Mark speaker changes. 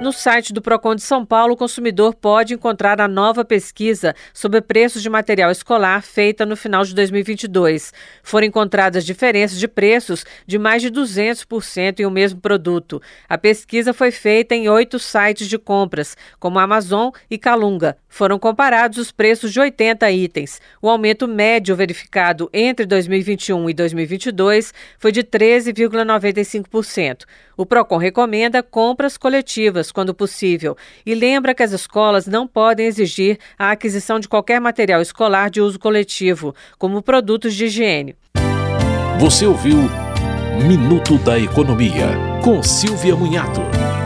Speaker 1: No site do Procon de São Paulo, o consumidor pode encontrar a nova pesquisa sobre preços de material escolar feita no final de 2022. Foram encontradas diferenças de preços de mais de 200% em o um mesmo produto. A pesquisa foi feita em oito sites de compras, como Amazon e Calunga. Foram comparados os preços de 80 itens. O aumento médio verificado entre 2021 e 2022 foi de 13,95%. O Procon recomenda compras coletivas quando possível e lembra que as escolas não podem exigir a aquisição de qualquer material escolar de uso coletivo, como produtos de higiene.
Speaker 2: Você ouviu Minuto da Economia, com Silvia Munhato.